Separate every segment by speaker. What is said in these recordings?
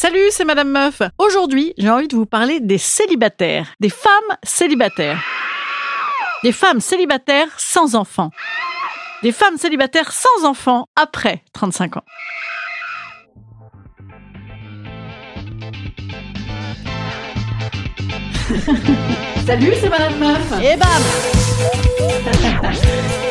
Speaker 1: Salut, c'est Madame Meuf. Aujourd'hui, j'ai envie de vous parler des célibataires, des femmes célibataires. Des femmes célibataires sans enfants. Des femmes célibataires sans enfants après 35 ans. Salut, c'est Madame Meuf. Et bam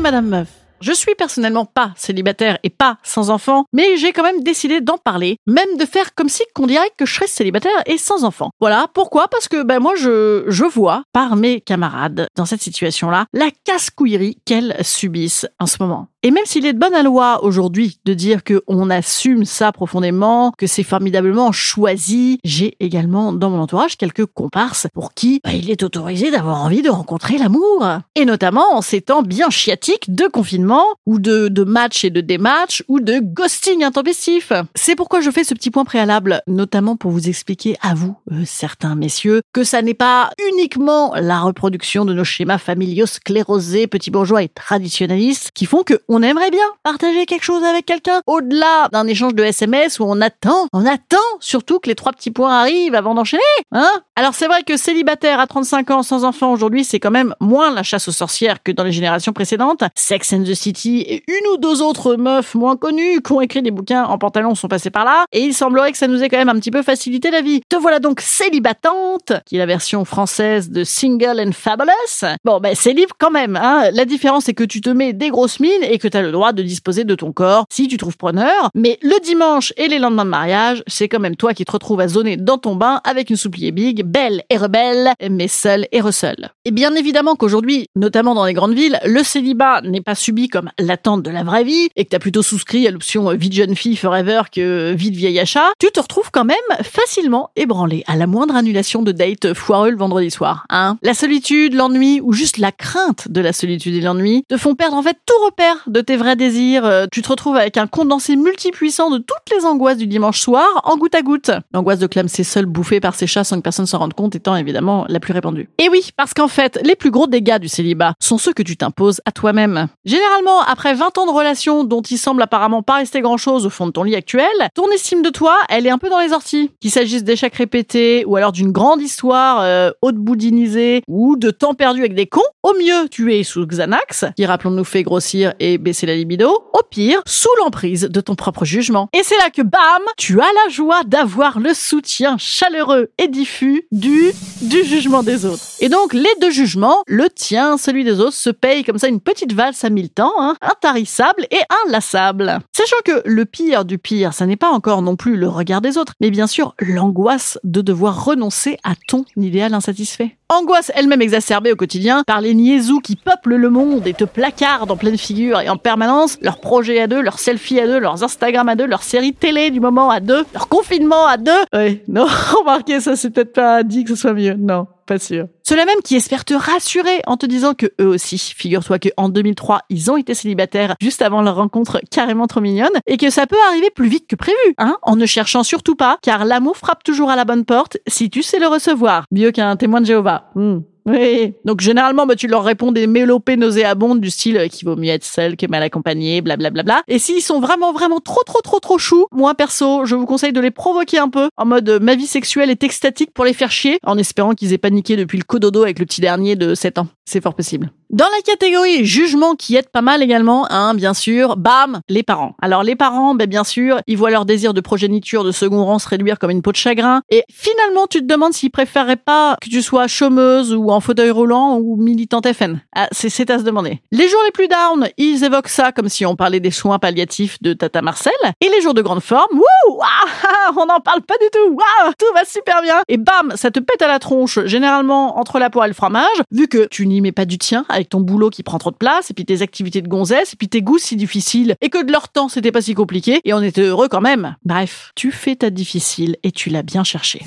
Speaker 1: Madame Meuf. Je suis personnellement pas célibataire et pas sans enfant, mais j'ai quand même décidé d'en parler, même de faire comme si qu'on dirait que je serais célibataire et sans enfant. Voilà, pourquoi? Parce que ben moi je, je vois par mes camarades dans cette situation-là la casse-couillerie qu'elles subissent en ce moment. Et même s'il est de bonne loi aujourd'hui de dire que on assume ça profondément, que c'est formidablement choisi, j'ai également dans mon entourage quelques comparses pour qui bah, il est autorisé d'avoir envie de rencontrer l'amour. Et notamment en ces temps bien chiatiques de confinement, ou de, de match et de dématch, ou de ghosting intempestif. C'est pourquoi je fais ce petit point préalable, notamment pour vous expliquer à vous, euh, certains messieurs, que ça n'est pas uniquement la reproduction de nos schémas familiaux sclérosés, petits bourgeois et traditionnalistes qui font que on aimerait bien partager quelque chose avec quelqu'un au-delà d'un échange de SMS où on attend, on attend surtout que les trois petits points arrivent avant d'enchaîner, hein Alors c'est vrai que célibataire à 35 ans sans enfant aujourd'hui, c'est quand même moins la chasse aux sorcières que dans les générations précédentes. Sex and the City et une ou deux autres meufs moins connues qui ont écrit des bouquins en pantalon sont passées par là et il semblerait que ça nous ait quand même un petit peu facilité la vie. Te voilà donc célibatante, qui est la version française de Single and Fabulous. Bon, ben c'est libre quand même, hein. La différence c'est que tu te mets des grosses mines et que tu as le droit de disposer de ton corps si tu trouves preneur. Mais le dimanche et les lendemains de mariage, c'est quand même toi qui te retrouves à zoner dans ton bain avec une souplier big, belle et rebelle, mais seule et reseule. Et bien évidemment qu'aujourd'hui, notamment dans les grandes villes, le célibat n'est pas subi comme l'attente de la vraie vie et que t'as plutôt souscrit à l'option vie de jeune fille forever que vie de vieil achat, tu te retrouves quand même facilement ébranlé à la moindre annulation de date foireux le vendredi soir. Hein la solitude, l'ennui ou juste la crainte de la solitude et l'ennui te font perdre en fait tout repère de tes vrais désirs. Euh, Tu te retrouves avec un condensé multipuissant de toutes les angoisses du dimanche soir en goutte à goutte. L'angoisse de clamser seul bouffé par ses chats sans que personne s'en rende compte étant évidemment la plus répandue. Et oui, parce qu'en les plus gros dégâts du célibat sont ceux que tu t'imposes à toi-même. Généralement, après 20 ans de relation dont il semble apparemment pas rester grand chose au fond de ton lit actuel, ton estime de toi, elle est un peu dans les orties. Qu'il s'agisse d'échecs répétés ou alors d'une grande histoire euh, haute boudinisée ou de temps perdu avec des cons, au mieux, tu es sous Xanax, qui rappelons-nous fait grossir et baisser la libido, au pire, sous l'emprise de ton propre jugement. Et c'est là que bam, tu as la joie d'avoir le soutien chaleureux et diffus du du jugement des autres. Et donc les deux jugements, le tien, celui des autres, se payent comme ça une petite valse à mille temps, hein, intarissable et inlassable. Sachant que le pire du pire, ça n'est pas encore non plus le regard des autres, mais bien sûr l'angoisse de devoir renoncer à ton idéal insatisfait. Angoisse elle-même exacerbée au quotidien par les niaisous qui peuplent le monde et te placardent en pleine figure et en permanence leurs projets à deux, leurs selfies à deux, leurs Instagram à deux, leurs séries télé du moment à deux, leur confinement à deux. Ouais, non, remarquez, ça c'est peut-être pas dit que ce soit mieux. Non, pas sûr. Ceux-là même qui espèrent te rassurer en te disant que eux aussi, figure-toi que en 2003, ils ont été célibataires juste avant leur rencontre carrément trop mignonne et que ça peut arriver plus vite que prévu, hein, en ne cherchant surtout pas, car l'amour frappe toujours à la bonne porte si tu sais le recevoir. Mieux qu'un témoin de Jéhovah. Hmm. Oui. Donc généralement, bah, tu leur réponds des mélopées nauséabondes du style euh, qu'il vaut mieux être seul que mal accompagné, blablabla. Et s'ils sont vraiment, vraiment trop, trop, trop, trop choux, moi perso, je vous conseille de les provoquer un peu en mode euh, ma vie sexuelle est extatique pour les faire chier, en espérant qu'ils aient paniqué depuis le dodo avec le petit dernier de 7 ans. C'est fort possible. Dans la catégorie jugement qui aide pas mal également, hein, bien sûr, bam, les parents. Alors les parents, ben, bien sûr, ils voient leur désir de progéniture de second rang se réduire comme une peau de chagrin. Et finalement, tu te demandes s'ils préféreraient pas que tu sois chômeuse ou en fauteuil roulant ou militante FN. Ah, c'est à se demander. Les jours les plus down, ils évoquent ça comme si on parlait des soins palliatifs de Tata Marcel. Et les jours de grande forme, wouh, ah, on n'en parle pas du tout. Tout va super bien. Et bam, ça te pète à la tronche, généralement entre la poire et le fromage, vu que tu n'y mets pas du tien avec ton boulot qui prend trop de place, et puis tes activités de gonzesse, et puis tes goûts si difficiles, et que de leur temps c'était pas si compliqué, et on était heureux quand même. Bref, tu fais ta difficile et tu l'as bien cherché.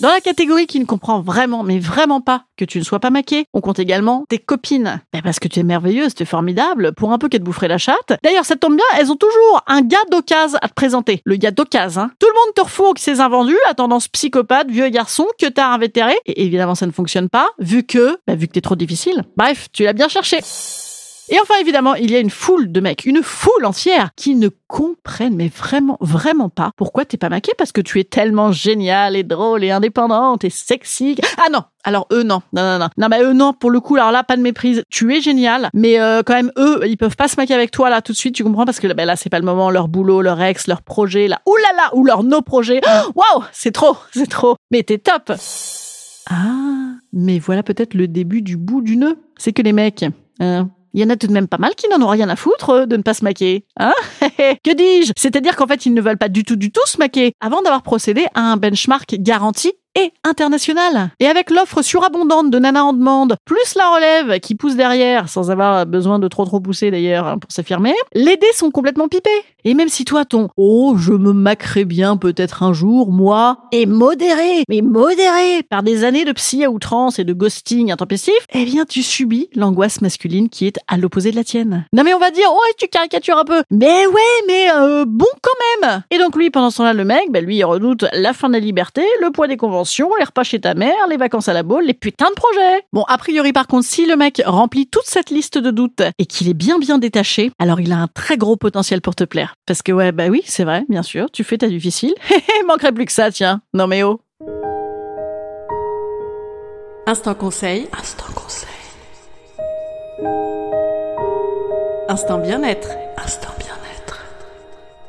Speaker 1: Dans la catégorie qui ne comprend vraiment, mais vraiment pas que tu ne sois pas maquée, on compte également tes copines. Ben parce que tu es merveilleuse, tu es formidable, pour un peu qu'elles te boufferaient la chatte. D'ailleurs, ça tombe bien, elles ont toujours un gars d'occasion à te présenter. Le gars d'occasion, hein. Tout le monde te refourgue ses invendus, la tendance psychopathe, vieux garçon, que t'as invétéré. Et évidemment, ça ne fonctionne pas, vu que, ben, vu que t'es trop difficile. Bref, tu l'as bien cherché. Et enfin, évidemment, il y a une foule de mecs, une foule entière, qui ne comprennent, mais vraiment, vraiment pas pourquoi t'es pas maquée parce que tu es tellement géniale et drôle et indépendante et sexy. Ah non, alors eux non, non non non, non mais eux non pour le coup alors là pas de méprise. Tu es génial, mais euh, quand même eux ils peuvent pas se maquer avec toi là tout de suite, tu comprends parce que ben, là c'est pas le moment, leur boulot, leur ex, leur projet là, oulala ou leur no projet. Waouh, c'est trop, c'est trop. Mais t'es top. Ah, mais voilà peut-être le début du bout du nœud. C'est que les mecs. Hein, il y en a tout de même pas mal qui n'en ont rien à foutre de ne pas se maquer. Hein? Que dis-je? C'est-à-dire qu'en fait, ils ne veulent pas du tout, du tout se maquer avant d'avoir procédé à un benchmark garanti et international. Et avec l'offre surabondante de Nana en demande, plus la relève qui pousse derrière, sans avoir besoin de trop trop pousser d'ailleurs hein, pour s'affirmer, les dés sont complètement pipés. Et même si toi ton « Oh, je me maquerai bien peut-être un jour, moi » est modéré, mais modéré par des années de psy à outrance et de ghosting intempestif, eh bien tu subis l'angoisse masculine qui est à l'opposé de la tienne. Non mais on va dire « Ouais, tu caricatures un peu ». Mais ouais, mais euh, bon quand même Et donc lui, pendant ce temps-là, le mec, bah, lui, il redoute la fin de la liberté, le poids des conventions les repas chez ta mère, les vacances à la boule, les putains de projets. Bon, a priori par contre, si le mec remplit toute cette liste de doutes et qu'il est bien bien détaché, alors il a un très gros potentiel pour te plaire. Parce que ouais, bah oui, c'est vrai, bien sûr, tu fais ta difficile. Manquerait plus que ça, tiens. Non mais oh.
Speaker 2: Instant conseil. Instant conseil. Instant bien-être. Instant bien-être.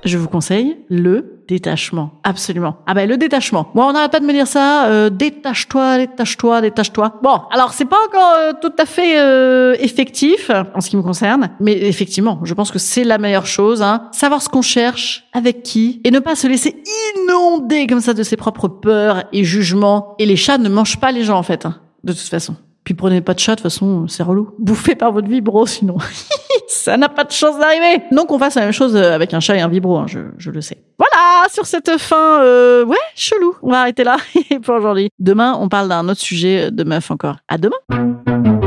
Speaker 1: Je vous conseille le détachement. Absolument. Ah ben le détachement. Moi, on n'arrête pas de me dire ça. Euh, détache-toi, détache-toi, détache-toi. Bon, alors c'est pas encore euh, tout à fait euh, effectif en ce qui me concerne, mais effectivement, je pense que c'est la meilleure chose. Hein. Savoir ce qu'on cherche, avec qui, et ne pas se laisser inonder comme ça de ses propres peurs et jugements. Et les chats ne mangent pas les gens en fait, hein, de toute façon. Puis prenez pas de chat, de toute façon, c'est relou. Bouffez par votre vibro, sinon. ça n'a pas de chance d'arriver. Donc on fasse la même chose avec un chat et un vibro, hein, je, je le sais. Voilà, sur cette fin, euh, ouais, chelou. On va arrêter là pour aujourd'hui. Demain, on parle d'un autre sujet de meuf encore. À demain.